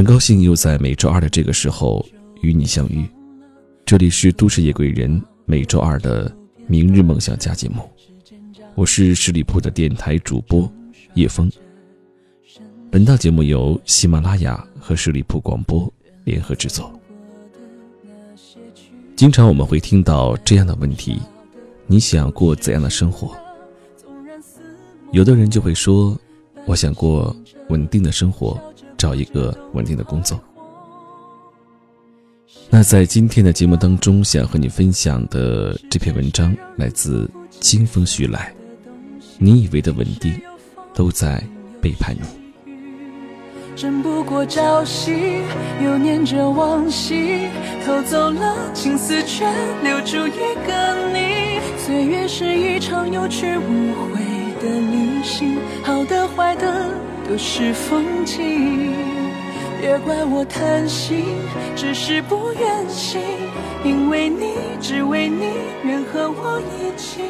很高兴又在每周二的这个时候与你相遇。这里是都市夜归人每周二的明日梦想家节目，我是十里铺的电台主播叶枫。本档节目由喜马拉雅和十里铺广播联合制作。经常我们会听到这样的问题：你想过怎样的生活？有的人就会说：“我想过稳定的生活，找一个稳定的工作。”那在今天的节目当中，想和你分享的这篇文章来自清风徐来。你以为的稳定，都在背叛你。争不过朝夕，又念着往昔，偷走了青丝，却留住一个你。岁月是一场有去无回的旅行，好的坏的都是风景。别怪我贪心，只是不愿醒，因为你，只为你，愿和我一起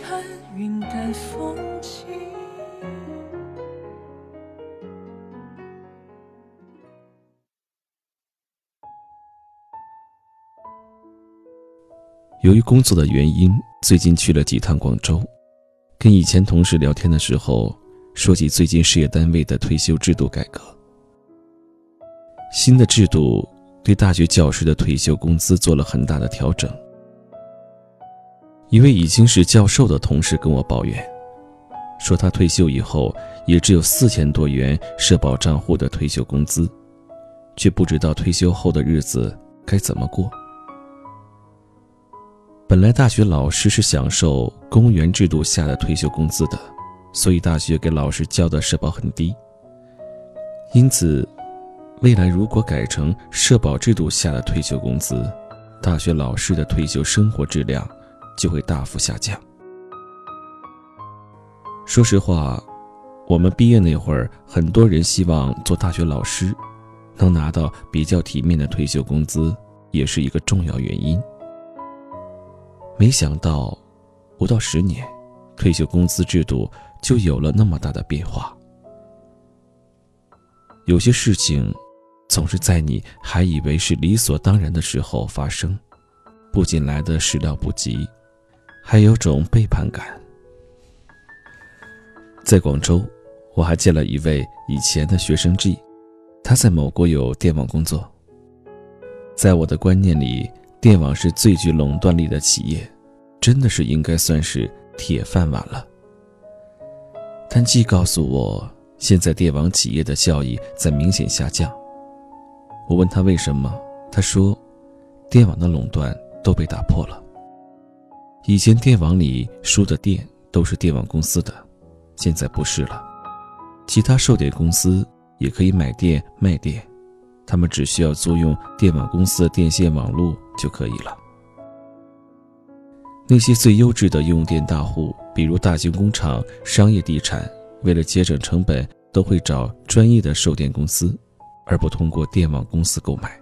看云淡风轻。由于工作的原因，最近去了几趟广州。跟以前同事聊天的时候，说起最近事业单位的退休制度改革。新的制度对大学教师的退休工资做了很大的调整。一位已经是教授的同事跟我抱怨，说他退休以后也只有四千多元社保账户的退休工资，却不知道退休后的日子该怎么过。本来大学老师是享受公务员制度下的退休工资的，所以大学给老师交的社保很低。因此，未来如果改成社保制度下的退休工资，大学老师的退休生活质量就会大幅下降。说实话，我们毕业那会儿，很多人希望做大学老师，能拿到比较体面的退休工资，也是一个重要原因。没想到，不到十年，退休工资制度就有了那么大的变化。有些事情，总是在你还以为是理所当然的时候发生，不仅来的始料不及，还有种背叛感。在广州，我还见了一位以前的学生 G，他在某国有电网工作。在我的观念里。电网是最具垄断力的企业，真的是应该算是铁饭碗了。但既告诉我，现在电网企业的效益在明显下降。我问他为什么，他说，电网的垄断都被打破了。以前电网里输的电都是电网公司的，现在不是了，其他售电公司也可以买电卖电。他们只需要租用电网公司的电线网络就可以了。那些最优质的用电大户，比如大型工厂、商业地产，为了节省成本，都会找专业的售电公司，而不通过电网公司购买。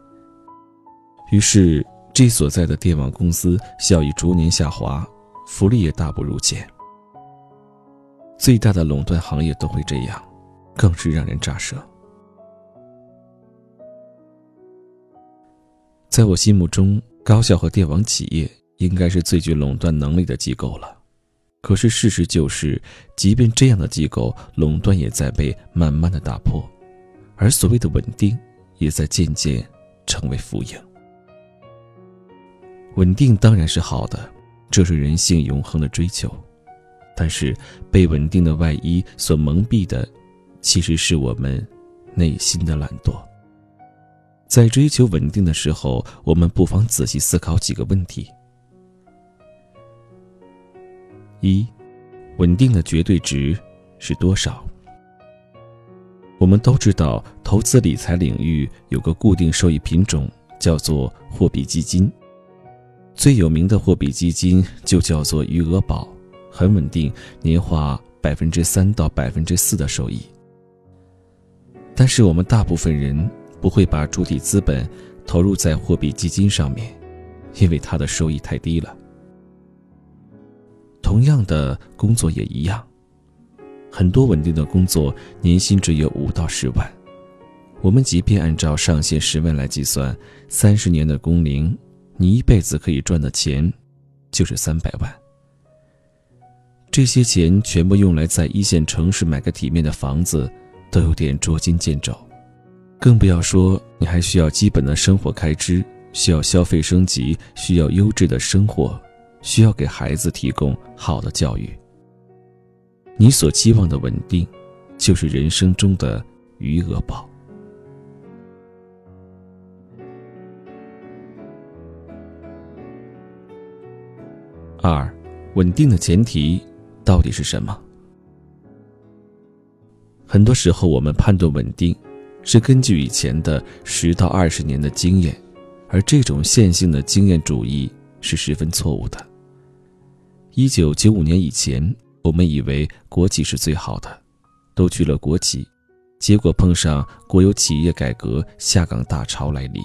于是，G 所在的电网公司效益逐年下滑，福利也大不如前。最大的垄断行业都会这样，更是让人咋舌。在我心目中，高校和电网企业应该是最具垄断能力的机构了。可是事实就是，即便这样的机构，垄断也在被慢慢的打破，而所谓的稳定，也在渐渐成为浮影。稳定当然是好的，这是人性永恒的追求。但是，被稳定的外衣所蒙蔽的，其实是我们内心的懒惰。在追求稳定的时候，我们不妨仔细思考几个问题：一，稳定的绝对值是多少？我们都知道，投资理财领域有个固定收益品种，叫做货币基金。最有名的货币基金就叫做余额宝，很稳定，年化百分之三到百分之四的收益。但是我们大部分人。不会把主体资本投入在货币基金上面，因为它的收益太低了。同样的工作也一样，很多稳定的工作年薪只有五到十万，我们即便按照上限十万来计算，三十年的工龄，你一辈子可以赚的钱，就是三百万。这些钱全部用来在一线城市买个体面的房子，都有点捉襟见肘，更不要说你还需要基本的生活开支，需要消费升级，需要优质的生活，需要给孩子提供好的教育。你所期望的稳定，就是人生中的余额宝。二，稳定的前提。到底是什么？很多时候，我们判断稳定，是根据以前的十到二十年的经验，而这种线性的经验主义是十分错误的。一九九五年以前，我们以为国企是最好的，都去了国企，结果碰上国有企业改革下岗大潮来临。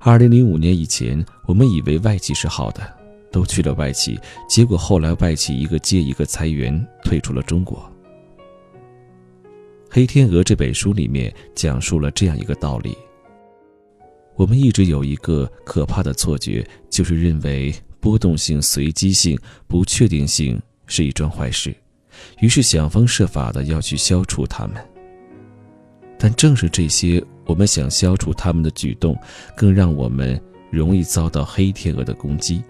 二零零五年以前，我们以为外企是好的。都去了外企，结果后来外企一个接一个裁员，退出了中国。《黑天鹅》这本书里面讲述了这样一个道理：我们一直有一个可怕的错觉，就是认为波动性、随机性、不确定性是一桩坏事，于是想方设法的要去消除它们。但正是这些我们想消除它们的举动，更让我们容易遭到黑天鹅的攻击。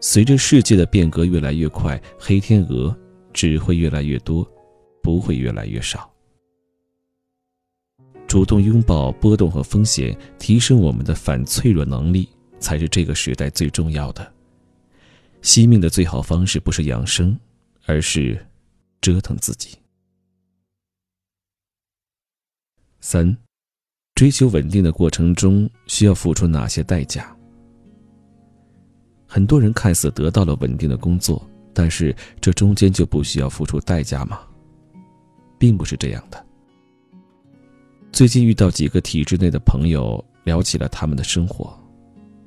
随着世界的变革越来越快，黑天鹅只会越来越多，不会越来越少。主动拥抱波动和风险，提升我们的反脆弱能力，才是这个时代最重要的。惜命的最好方式不是养生，而是折腾自己。三，追求稳定的过程中需要付出哪些代价？很多人看似得到了稳定的工作，但是这中间就不需要付出代价吗？并不是这样的。最近遇到几个体制内的朋友，聊起了他们的生活。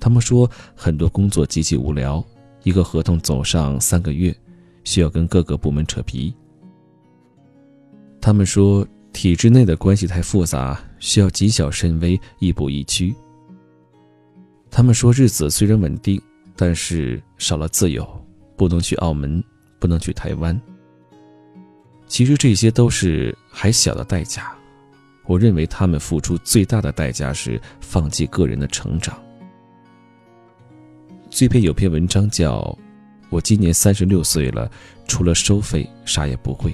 他们说，很多工作极其无聊，一个合同走上三个月，需要跟各个部门扯皮。他们说，体制内的关系太复杂，需要谨小慎微，亦步亦趋。他们说，日子虽然稳定。但是少了自由，不能去澳门，不能去台湾。其实这些都是还小的代价。我认为他们付出最大的代价是放弃个人的成长。最篇有篇文章叫《我今年三十六岁了，除了收费啥也不会》，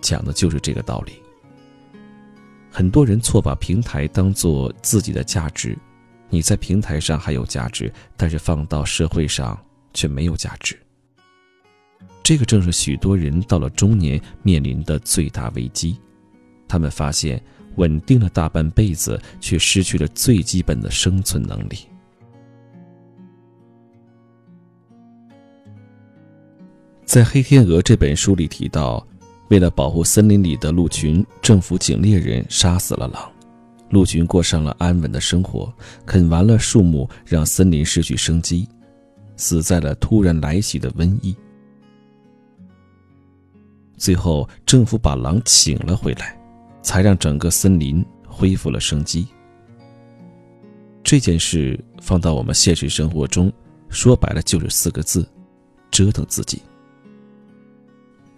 讲的就是这个道理。很多人错把平台当做自己的价值。你在平台上还有价值，但是放到社会上却没有价值。这个正是许多人到了中年面临的最大危机。他们发现稳定了大半辈子，却失去了最基本的生存能力。在《黑天鹅》这本书里提到，为了保护森林里的鹿群，政府请猎人杀死了狼。鹿群过上了安稳的生活，啃完了树木，让森林失去生机，死在了突然来袭的瘟疫。最后，政府把狼请了回来，才让整个森林恢复了生机。这件事放到我们现实生活中，说白了就是四个字：折腾自己。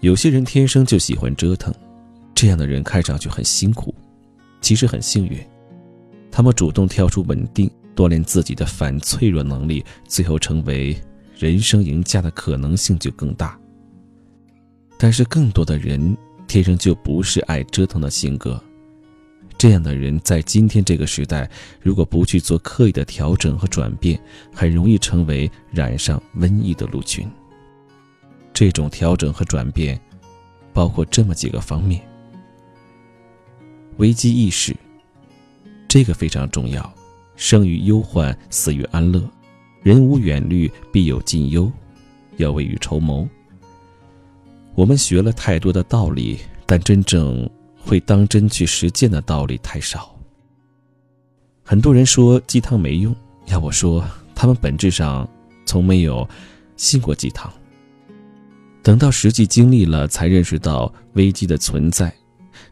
有些人天生就喜欢折腾，这样的人看上去很辛苦。其实很幸运，他们主动跳出稳定，锻炼自己的反脆弱能力，最后成为人生赢家的可能性就更大。但是更多的人天生就不是爱折腾的性格，这样的人在今天这个时代，如果不去做刻意的调整和转变，很容易成为染上瘟疫的鹿群。这种调整和转变，包括这么几个方面。危机意识，这个非常重要。生于忧患，死于安乐。人无远虑，必有近忧，要未雨绸缪。我们学了太多的道理，但真正会当真去实践的道理太少。很多人说鸡汤没用，要我说，他们本质上从没有信过鸡汤。等到实际经历了，才认识到危机的存在。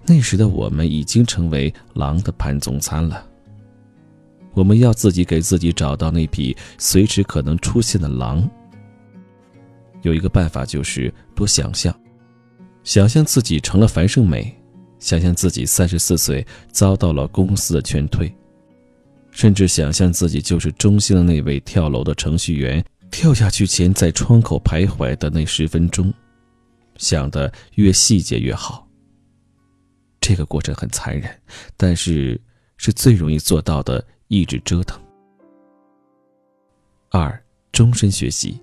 那时的我们已经成为狼的盘中餐了。我们要自己给自己找到那匹随时可能出现的狼。有一个办法就是多想象，想象自己成了樊胜美，想象自己三十四岁遭到了公司的劝退，甚至想象自己就是中心的那位跳楼的程序员，跳下去前在窗口徘徊的那十分钟，想的越细节越好。这个过程很残忍，但是是最容易做到的，一直折腾。二，终身学习。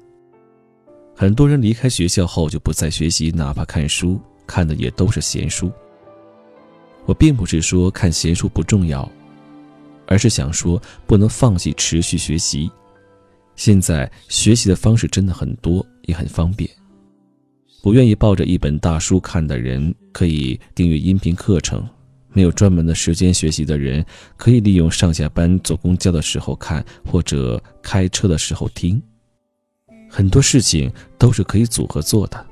很多人离开学校后就不再学习，哪怕看书看的也都是闲书。我并不是说看闲书不重要，而是想说不能放弃持续学习。现在学习的方式真的很多，也很方便。不愿意抱着一本大书看的人，可以订阅音频课程；没有专门的时间学习的人，可以利用上下班坐公交的时候看，或者开车的时候听。很多事情都是可以组合做的。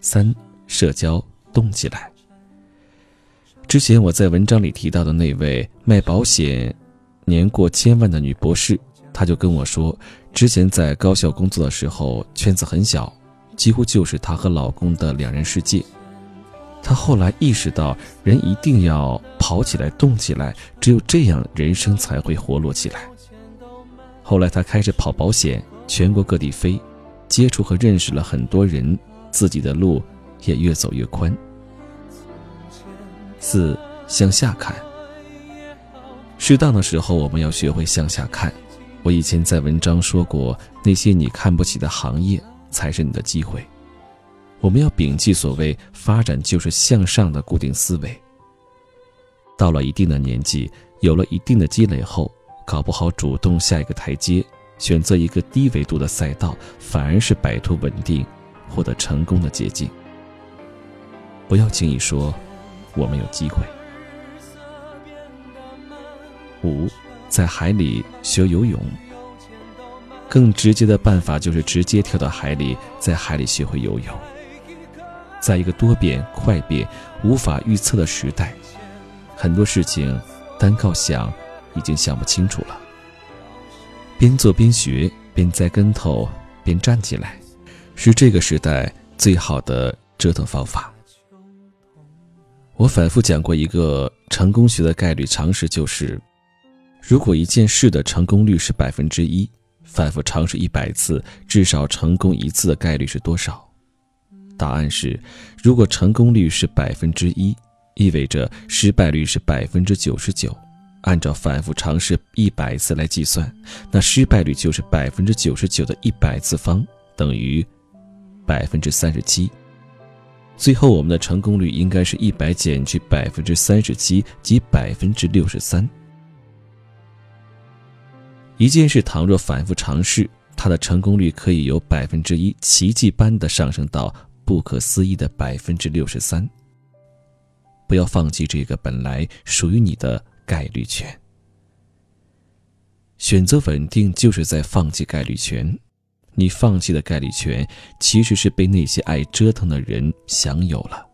三、社交动起来。之前我在文章里提到的那位卖保险、年过千万的女博士，她就跟我说，之前在高校工作的时候，圈子很小，几乎就是她和老公的两人世界。她后来意识到，人一定要跑起来、动起来，只有这样，人生才会活络起来。后来，她开始跑保险，全国各地飞，接触和认识了很多人，自己的路也越走越宽。四，向下看。适当的时候，我们要学会向下看。我以前在文章说过，那些你看不起的行业才是你的机会。我们要摒弃所谓“发展就是向上的”固定思维。到了一定的年纪，有了一定的积累后。搞不好，主动下一个台阶，选择一个低维度的赛道，反而是摆脱稳定、获得成功的捷径。不要轻易说我们有机会。五，在海里学游泳。更直接的办法就是直接跳到海里，在海里学会游泳。在一个多变、快变、无法预测的时代，很多事情单靠想。已经想不清楚了。边做边学，边栽跟头，边站起来，是这个时代最好的折腾方法。我反复讲过一个成功学的概率常识，就是：如果一件事的成功率是百分之一，反复尝试一百次，至少成功一次的概率是多少？答案是：如果成功率是百分之一，意味着失败率是百分之九十九。按照反复尝试一百次来计算，那失败率就是百分之九十九的一百次方等于百分之三十七。最后，我们的成功率应该是一百减去百分之三十七，即百分之六十三。一件事倘若反复尝试，它的成功率可以由百分之一奇迹般的上升到不可思议的百分之六十三。不要放弃这个本来属于你的。概率权，选择稳定就是在放弃概率权。你放弃的概率权，其实是被那些爱折腾的人享有了，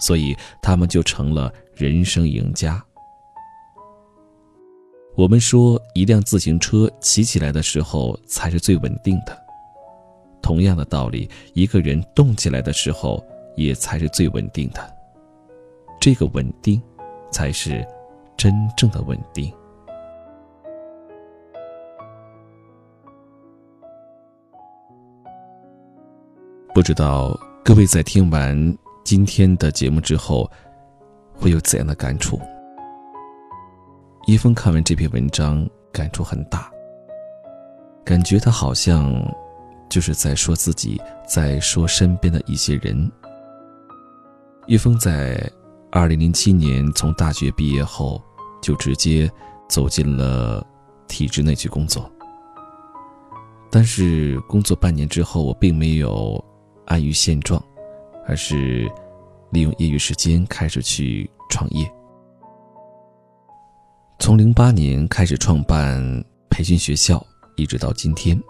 所以他们就成了人生赢家。我们说，一辆自行车骑起来的时候才是最稳定的。同样的道理，一个人动起来的时候也才是最稳定的。这个稳定，才是。真正的稳定。不知道各位在听完今天的节目之后，会有怎样的感触？一峰看完这篇文章，感触很大，感觉他好像就是在说自己，在说身边的一些人。一峰在。二零零七年从大学毕业后，就直接走进了体制内去工作。但是工作半年之后，我并没有安于现状，而是利用业余时间开始去创业。从零八年开始创办培训学校，一直到今天。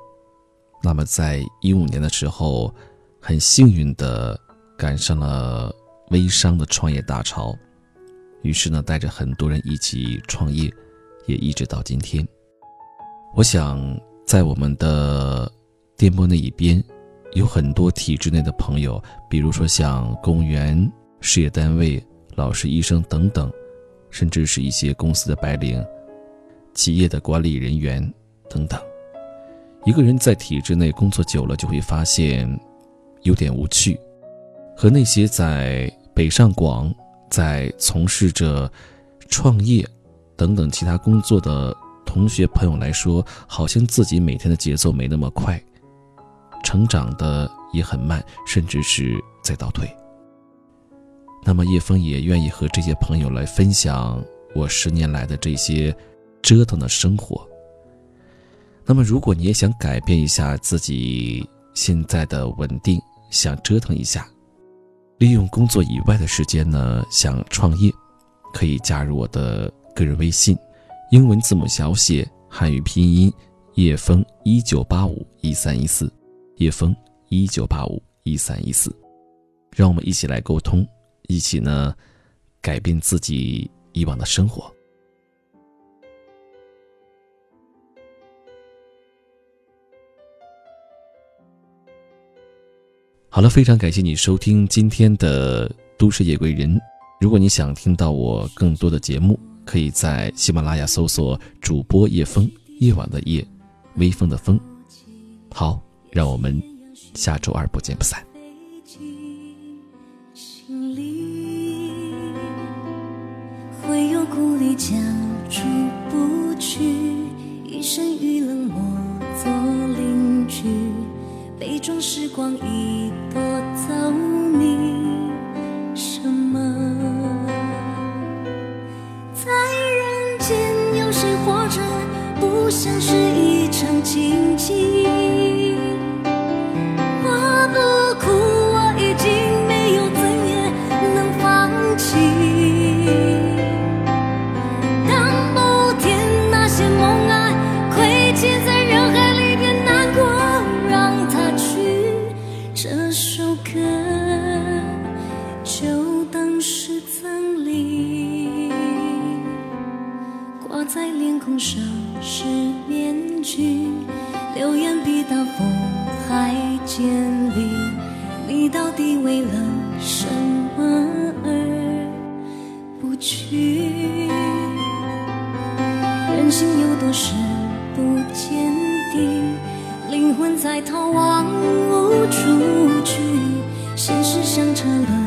那么在一五年的时候，很幸运的赶上了。微商的创业大潮，于是呢，带着很多人一起创业，也一直到今天。我想，在我们的电波那一边，有很多体制内的朋友，比如说像公务员、事业单位、老师、医生等等，甚至是一些公司的白领、企业的管理人员等等。一个人在体制内工作久了，就会发现有点无趣，和那些在北上广在从事着创业等等其他工作的。同学朋友来说，好像自己每天的节奏没那么快，成长的也很慢，甚至是在倒退。那么叶枫也愿意和这些朋友来分享我十年来的这些折腾的生活。那么如果你也想改变一下自己现在的稳定，想折腾一下，利用工作以外的时间呢，想创业，可以加入我的个人微信。英文字母小写，汉语拼音，叶枫一九八五一三一四，叶枫一九八五一三一四，让我们一起来沟通，一起呢改变自己以往的生活。好了，非常感谢你收听今天的《都市夜归人》，如果你想听到我更多的节目。可以在喜马拉雅搜索主播叶风，夜晚的夜，微风的风。好，让我们下周二不见不散。有故里将出不去，一生与冷漠做邻居，杯中时光已多空手是面具，流言比大风还尖利。你到底为了什么而不去？人心有多深不见底，灵魂在逃亡无处去，现实像车轮。